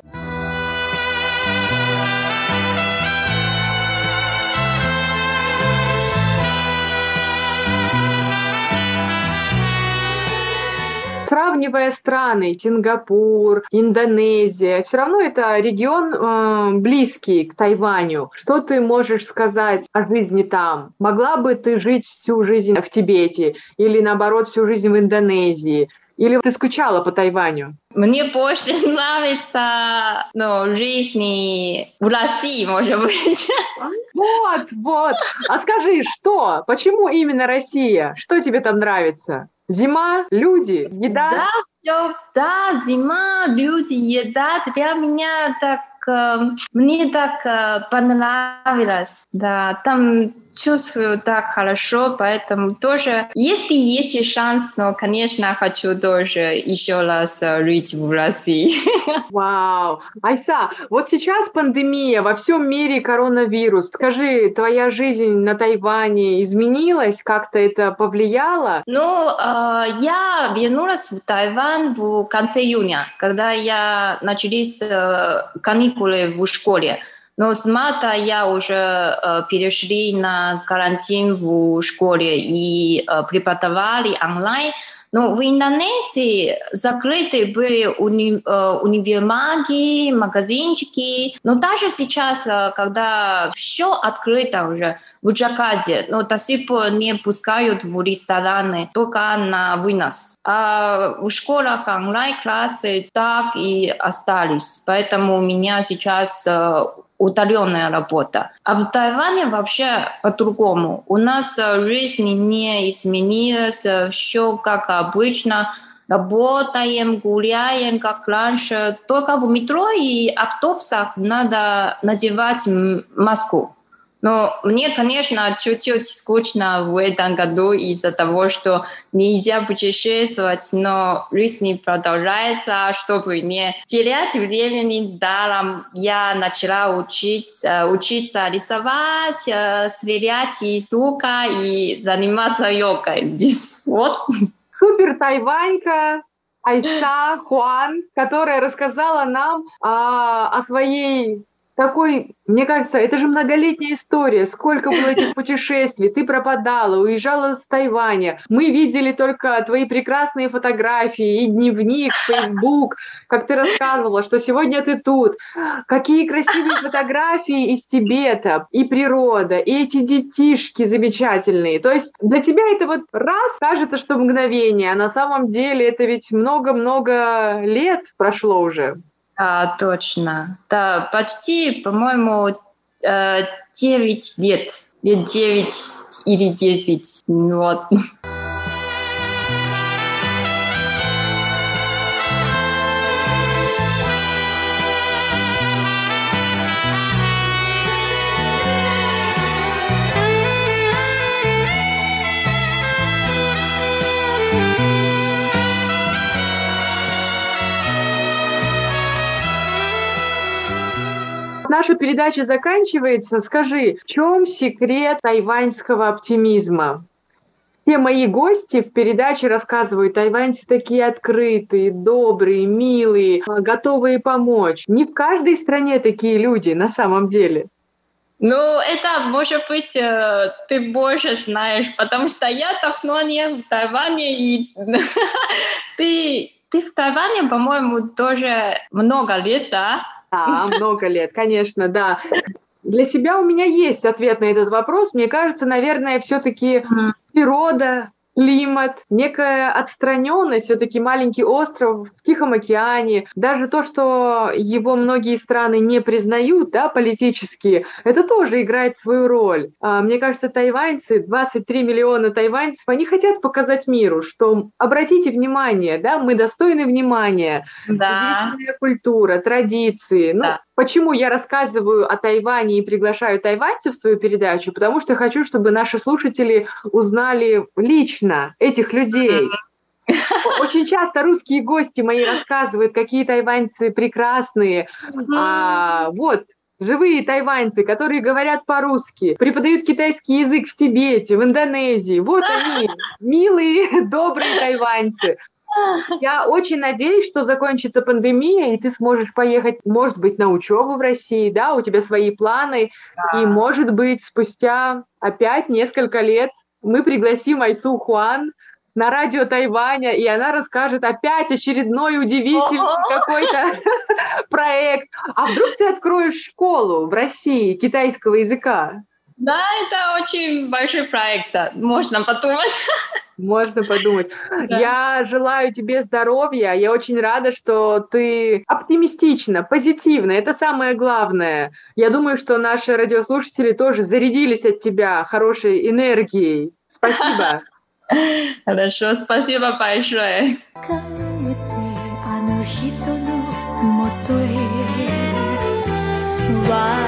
сравнивая страны, Сингапур, Индонезия, все равно это регион э, близкий к Тайваню. Что ты можешь сказать о жизни там? Могла бы ты жить всю жизнь в Тибете или наоборот всю жизнь в Индонезии? Или ты скучала по Тайваню? Мне больше нравится ну, жизнь в России, может быть. Вот, вот. А скажи, что? Почему именно Россия? Что тебе там нравится? Зима, люди, еда? Да, все, да, зима, люди, еда. Для меня так мне так э, понравилось, да, там чувствую так хорошо, поэтому тоже, если есть шанс, но, конечно, хочу тоже еще раз э, жить в России. Вау! Айса, вот сейчас пандемия, во всем мире коронавирус. Скажи, твоя жизнь на Тайване изменилась? Как-то это повлияло? Ну, э, я вернулась в Тайвань в конце июня, когда я начались каникулы каникулы в школе. Но с марта я уже э, перешли на карантин в школе и э, преподавали онлайн. Но в Индонезии закрыты были уни, э, универмаги, магазинчики. Но даже сейчас, э, когда все открыто уже в Джакарте, но до сих пор не пускают в рестораны, только на вынос. А в школах онлайн-классы так и остались. Поэтому у меня сейчас э, удаленная работа. А в Тайване вообще по-другому. У нас э, жизнь не изменилась, э, все как обычно. Работаем, гуляем, как раньше. Только в метро и автобусах надо надевать маску. Но мне, конечно, чуть-чуть скучно в этом году из-за того, что нельзя путешествовать, но жизнь продолжается. Чтобы не терять времени даром, я начала учить, э, учиться рисовать, э, стрелять из лука и заниматься йогой. Вот. Супер Тайванька, Айса Хуан, которая рассказала нам а, о своей такой, мне кажется, это же многолетняя история. Сколько было этих путешествий? Ты пропадала, уезжала с Тайваня. Мы видели только твои прекрасные фотографии и дневник, Facebook, как ты рассказывала, что сегодня ты тут. Какие красивые фотографии из Тибета, и природа, и эти детишки замечательные. То есть для тебя это вот раз кажется, что мгновение, а на самом деле это ведь много-много лет прошло уже. А, точно. Да, почти, по-моему, 9 э, лет. Лет 9 или 10. Вот. Наша передача заканчивается. Скажи, в чем секрет тайваньского оптимизма? Все мои гости в передаче рассказывают, тайваньцы такие открытые, добрые, милые, готовые помочь. Не в каждой стране такие люди на самом деле. Ну, это, может быть, э, ты больше знаешь, потому что я давно не в Тайване, и ты, ты в Тайване, по-моему, тоже много лет, да? Да, много лет, конечно, да. Для себя у меня есть ответ на этот вопрос. Мне кажется, наверное, все-таки природа, климат, некая отстраненность, все-таки маленький остров в Тихом океане, даже то, что его многие страны не признают, да, политически, это тоже играет свою роль. А, мне кажется, тайваньцы, 23 миллиона тайваньцев, они хотят показать миру, что обратите внимание, да, мы достойны внимания, да. культура, традиции, ну, да. Почему я рассказываю о Тайване и приглашаю тайваньцев в свою передачу? Потому что хочу, чтобы наши слушатели узнали лично этих людей. Очень часто русские гости мои рассказывают, какие тайваньцы прекрасные. А, вот, живые тайваньцы, которые говорят по-русски, преподают китайский язык в Тибете, в Индонезии. Вот они, милые, добрые тайваньцы. Я очень надеюсь, что закончится пандемия, и ты сможешь поехать, может быть, на учебу в России, да, у тебя свои планы, да. и, может быть, спустя опять несколько лет мы пригласим Айсу Хуан на радио Тайваня, и она расскажет опять очередной удивительный какой-то проект. А вдруг ты откроешь школу в России китайского языка? Да, это очень большой проект, да. можно подумать. Можно подумать. Да. Я желаю тебе здоровья. Я очень рада, что ты оптимистична, позитивна. Это самое главное. Я думаю, что наши радиослушатели тоже зарядились от тебя хорошей энергией. Спасибо. Хорошо, спасибо большое. What！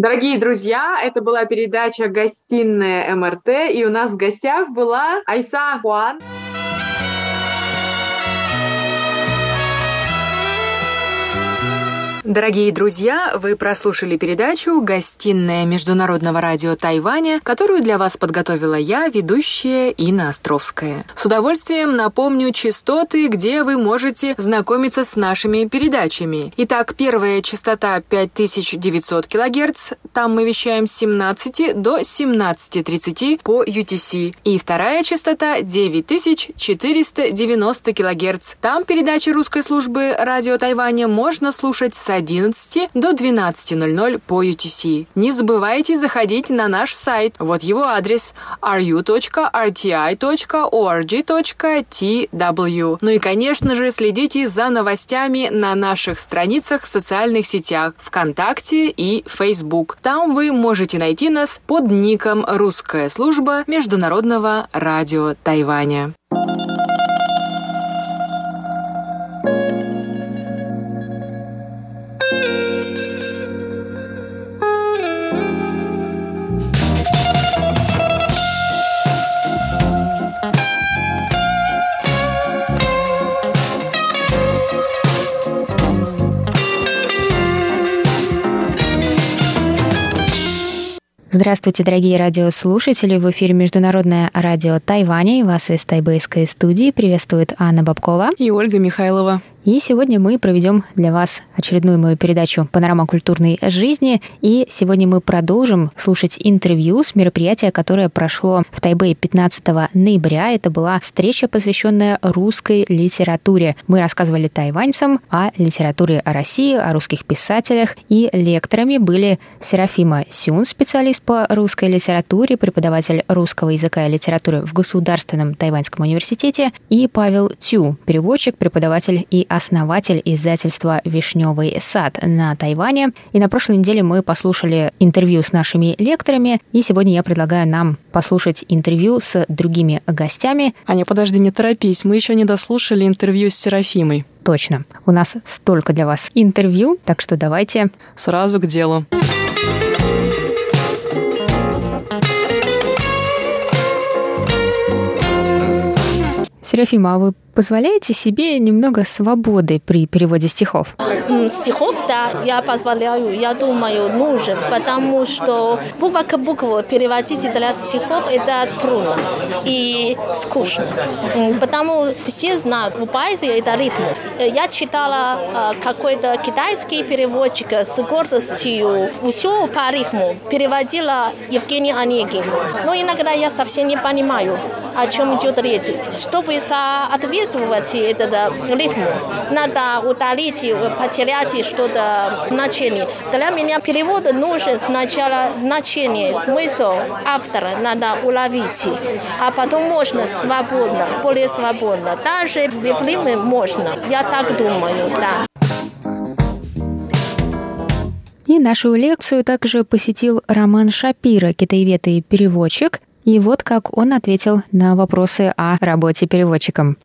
Дорогие друзья, это была передача «Гостиная МРТ», и у нас в гостях была Айса Хуан. Дорогие друзья, вы прослушали передачу «Гостиная Международного радио Тайваня», которую для вас подготовила я, ведущая Инна Островская. С удовольствием напомню частоты, где вы можете знакомиться с нашими передачами. Итак, первая частота 5900 кГц, там мы вещаем с 17 до 17.30 по UTC. И вторая частота 9490 кГц. Там передачи русской службы радио Тайваня можно слушать с 11 до 12.00 по UTC. Не забывайте заходить на наш сайт. Вот его адрес ru.rti.org.tw. Ну и, конечно же, следите за новостями на наших страницах в социальных сетях ВКонтакте и Facebook. Там вы можете найти нас под ником «Русская служба Международного радио Тайваня». Здравствуйте, дорогие радиослушатели! В эфире Международное радио Тайваня и вас из тайбэйской студии приветствует Анна Бабкова и Ольга Михайлова. И сегодня мы проведем для вас очередную мою передачу «Панорама культурной жизни». И сегодня мы продолжим слушать интервью с мероприятия, которое прошло в Тайбэе 15 ноября. Это была встреча, посвященная русской литературе. Мы рассказывали тайваньцам о литературе о России, о русских писателях. И лекторами были Серафима Сюн, специалист по русской литературе, преподаватель русского языка и литературы в Государственном тайваньском университете, и Павел Тю, переводчик, преподаватель и основатель издательства «Вишневый сад» на Тайване. И на прошлой неделе мы послушали интервью с нашими лекторами, и сегодня я предлагаю нам послушать интервью с другими гостями. Аня, подожди, не торопись, мы еще не дослушали интервью с Серафимой. Точно. У нас столько для вас интервью, так что давайте... Сразу к делу. Серафима, а вы позволяете себе немного свободы при переводе стихов? Стихов, да, я позволяю, я думаю, нужен, потому что буква к букву переводить для стихов это трудно и скучно. Потому все знают, в поэзии это ритм. Я читала э, какой-то китайский переводчик с гордостью все по ритму переводила Евгений Онегин. Но иногда я совсем не понимаю, о чем идет речь. Чтобы соответствовать этот ритму, надо удалить, потерять что-то значение. Для меня перевод нужен сначала значение, смысл автора надо уловить, а потом можно свободно, более свободно. Даже в фильме можно. Я так думаю, да. И нашу лекцию также посетил Роман Шапира, китаевед и переводчик, и вот как он ответил на вопросы о работе переводчиком.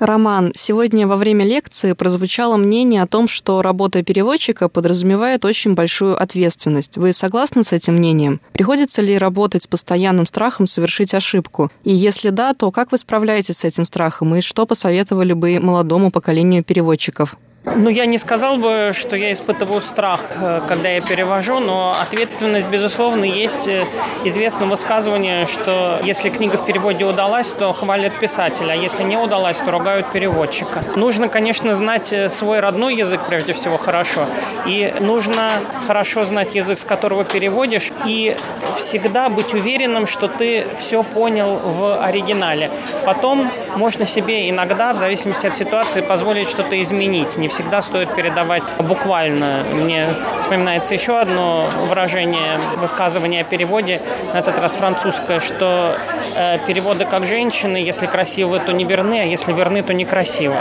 Роман, сегодня во время лекции прозвучало мнение о том, что работа переводчика подразумевает очень большую ответственность. Вы согласны с этим мнением? Приходится ли работать с постоянным страхом совершить ошибку? И если да, то как вы справляетесь с этим страхом и что посоветовали бы молодому поколению переводчиков? Ну, я не сказал бы, что я испытываю страх, э, когда я перевожу, но ответственность, безусловно, есть э, известное высказывание, что если книга в переводе удалась, то хвалят писателя, а если не удалась, то ругают переводчика. Нужно, конечно, знать э, свой родной язык, прежде всего, хорошо, и нужно хорошо знать язык, с которого переводишь, и всегда быть уверенным, что ты все понял в оригинале. Потом можно себе иногда, в зависимости от ситуации, позволить что-то изменить, не всегда стоит передавать буквально. Мне вспоминается еще одно выражение, высказывание о переводе, на этот раз французское, что э, переводы как женщины, если красивы, то не верны, а если верны, то некрасивы.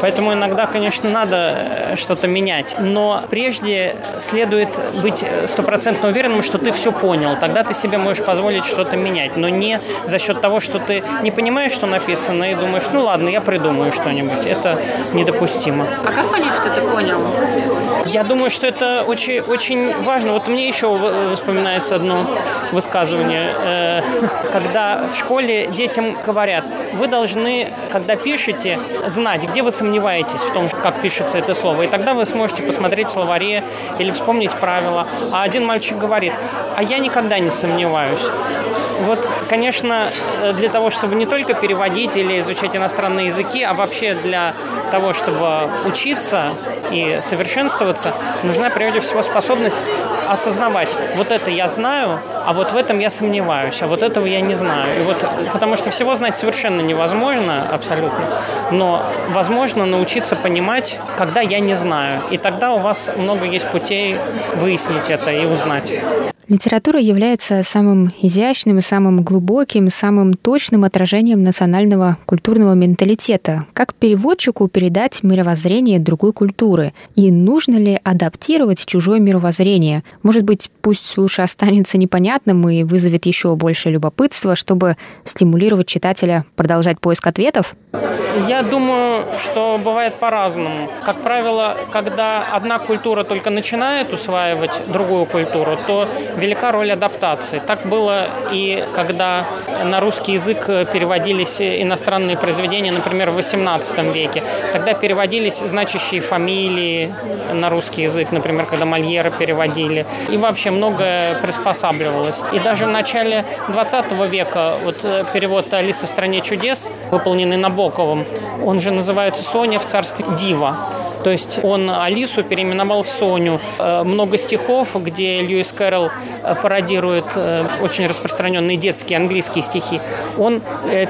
Поэтому иногда, конечно, надо э, что-то менять. Но прежде следует быть стопроцентно уверенным, что ты все понял. Тогда ты себе можешь позволить что-то менять. Но не за счет того, что ты не понимаешь, что написано, и думаешь, ну ладно, я придумаю что-нибудь. Это недопустимо. А как понять, что ты понял? Я думаю, что это очень, очень важно. Вот мне еще вспоминается одно высказывание. Э, когда в школе детям говорят, вы должны, когда пишете, знать, где вы сомневаетесь в том, как пишется это слово. И тогда вы сможете посмотреть в словаре или вспомнить правила. А один мальчик говорит, а я никогда не сомневаюсь. Вот, конечно, э, для того, чтобы не только переводить или изучать иностранные языки, а вообще для того, чтобы учиться и совершенствоваться, нужна прежде всего способность осознавать, вот это я знаю, а вот в этом я сомневаюсь, а вот этого я не знаю. И вот, потому что всего знать совершенно невозможно, абсолютно, но возможно научиться понимать, когда я не знаю. И тогда у вас много есть путей выяснить это и узнать. Литература является самым изящным самым глубоким, самым точным отражением национального культурного менталитета. Как переводчику передать мировоззрение другой культуры? И нужно ли адаптировать чужое мировоззрение? Может быть, пусть лучше останется непонятным и вызовет еще больше любопытства, чтобы стимулировать читателя продолжать поиск ответов? Я думаю, что бывает по-разному. Как правило, когда одна культура только начинает усваивать другую культуру, то велика роль адаптации. Так было и когда на русский язык переводились иностранные произведения, например, в XVIII веке. Тогда переводились значащие фамилии на русский язык, например, когда Мольера переводили. И вообще многое приспосабливалось. И даже в начале XX века вот перевод «Алиса в стране чудес», выполненный Набоковым, он же называется «Соня в царстве Дива». То есть он Алису переименовал в Соню. Э, много стихов, где Льюис Кэрролл э, пародирует э, очень распространенные детские английские стихи, он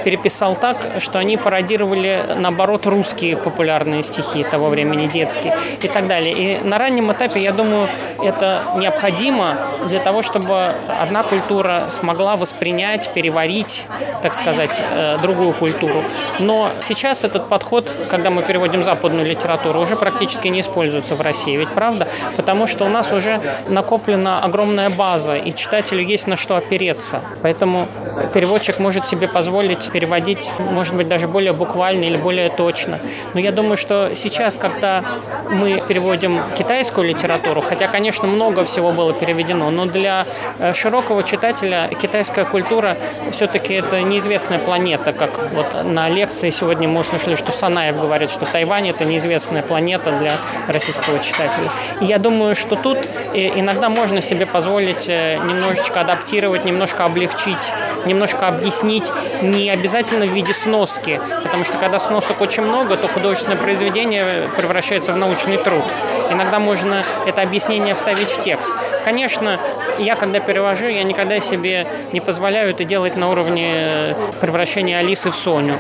переписал так, что они пародировали, наоборот, русские популярные стихи того времени, детские и так далее. И на раннем этапе, я думаю, это необходимо для того, чтобы одна культура смогла воспринять, переварить, так сказать, другую культуру. Но сейчас этот подход, когда мы переводим западную литературу, уже практически не используются в России. Ведь правда? Потому что у нас уже накоплена огромная база, и читателю есть на что опереться. Поэтому переводчик может себе позволить переводить, может быть, даже более буквально или более точно. Но я думаю, что сейчас, когда мы переводим китайскую литературу, хотя, конечно, много всего было переведено, но для э, широкого читателя китайская культура все-таки это неизвестная планета, как вот на лекции сегодня мы услышали, что Санаев говорит, что Тайвань это неизвестная планета, для российского читателя. И я думаю, что тут э, иногда можно себе позволить э, немножечко адаптировать, немножко облегчить, немножко объяснить, не обязательно в виде сноски, потому что когда сносок очень много, то художественное произведение превращается в научный труд. Иногда можно это объяснение вставить в текст. Конечно, я когда перевожу, я никогда себе не позволяю это делать на уровне э, превращения Алисы в Соню.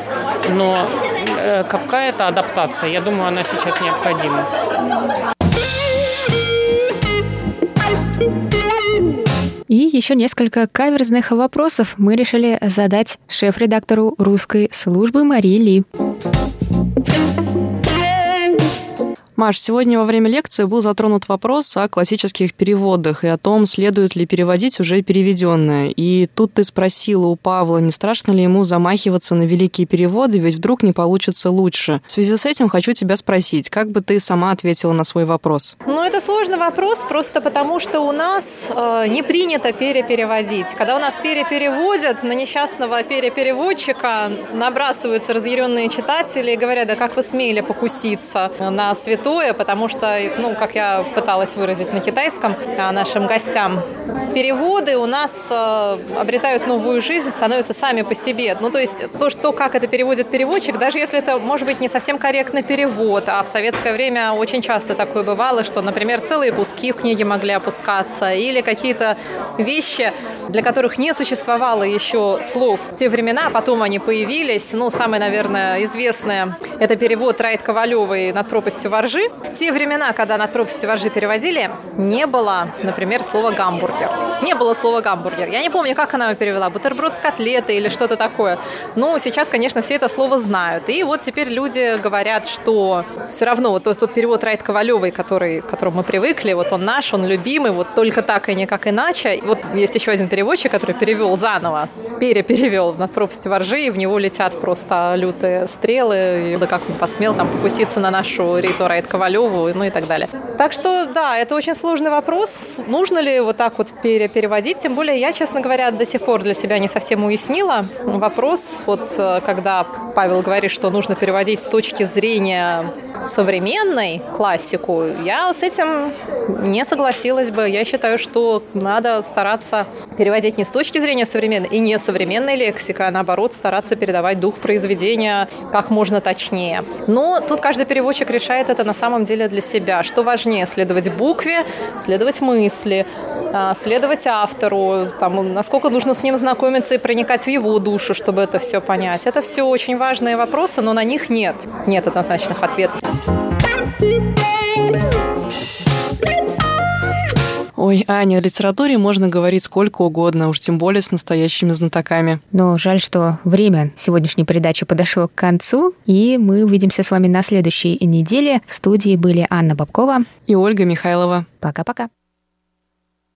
Но какая-то адаптация, я думаю, она сейчас необходима И еще несколько каверзных вопросов мы решили задать шеф-редактору русской службы Марии Ли. Маш, сегодня во время лекции был затронут вопрос о классических переводах и о том, следует ли переводить уже переведенное. И тут ты спросила у Павла, не страшно ли ему замахиваться на великие переводы, ведь вдруг не получится лучше. В связи с этим хочу тебя спросить, как бы ты сама ответила на свой вопрос? Ну, это сложный вопрос, просто потому что у нас э, не принято перепереводить. Когда у нас перепереводят, на несчастного перепереводчика набрасываются разъяренные читатели и говорят, да как вы смели покуситься на святой простое, потому что, ну, как я пыталась выразить на китайском а, нашим гостям, переводы у нас э, обретают новую жизнь, становятся сами по себе. Ну, то есть то, что, как это переводит переводчик, даже если это, может быть, не совсем корректный перевод, а в советское время очень часто такое бывало, что, например, целые куски в книге могли опускаться, или какие-то вещи, для которых не существовало еще слов в те времена, а потом они появились. Ну, самое, наверное, известное – это перевод Райт Ковалевой «Над пропастью воржи», воржи. В те времена, когда над пропастью воржи переводили, не было, например, слова «гамбургер». Не было слова «гамбургер». Я не помню, как она его перевела, бутерброд с котлетой или что-то такое. Ну, сейчас, конечно, все это слово знают. И вот теперь люди говорят, что все равно вот тот, тот перевод Райт Ковалевой, который, к которому мы привыкли, вот он наш, он любимый, вот только так и никак иначе. Вот есть еще один переводчик, который перевел заново, переперевел над пропастью воржи, и в него летят просто лютые стрелы. И да как он посмел там покуситься на нашу Риту Райт помогает Ковалеву, ну и так далее. Так что, да, это очень сложный вопрос. Нужно ли вот так вот переводить? Тем более я, честно говоря, до сих пор для себя не совсем уяснила вопрос. Вот э, когда Павел говорит, что нужно переводить с точки зрения современной классику, я с этим не согласилась бы. Я считаю, что надо стараться переводить не с точки зрения современной и не современной лексики, а наоборот стараться передавать дух произведения как можно точнее. Но тут каждый переводчик решает это на самом деле для себя. Что важнее, следовать букве, следовать мысли, а, следовать автору, там, насколько нужно с ним знакомиться и проникать в его душу, чтобы это все понять. Это все очень важные вопросы, но на них нет, нет однозначных ответов. Ой, Аня, о литературе можно говорить сколько угодно, уж тем более с настоящими знатоками. Но жаль, что время сегодняшней передачи подошло к концу, и мы увидимся с вами на следующей неделе. В студии были Анна Бабкова и Ольга Михайлова. Пока-пока.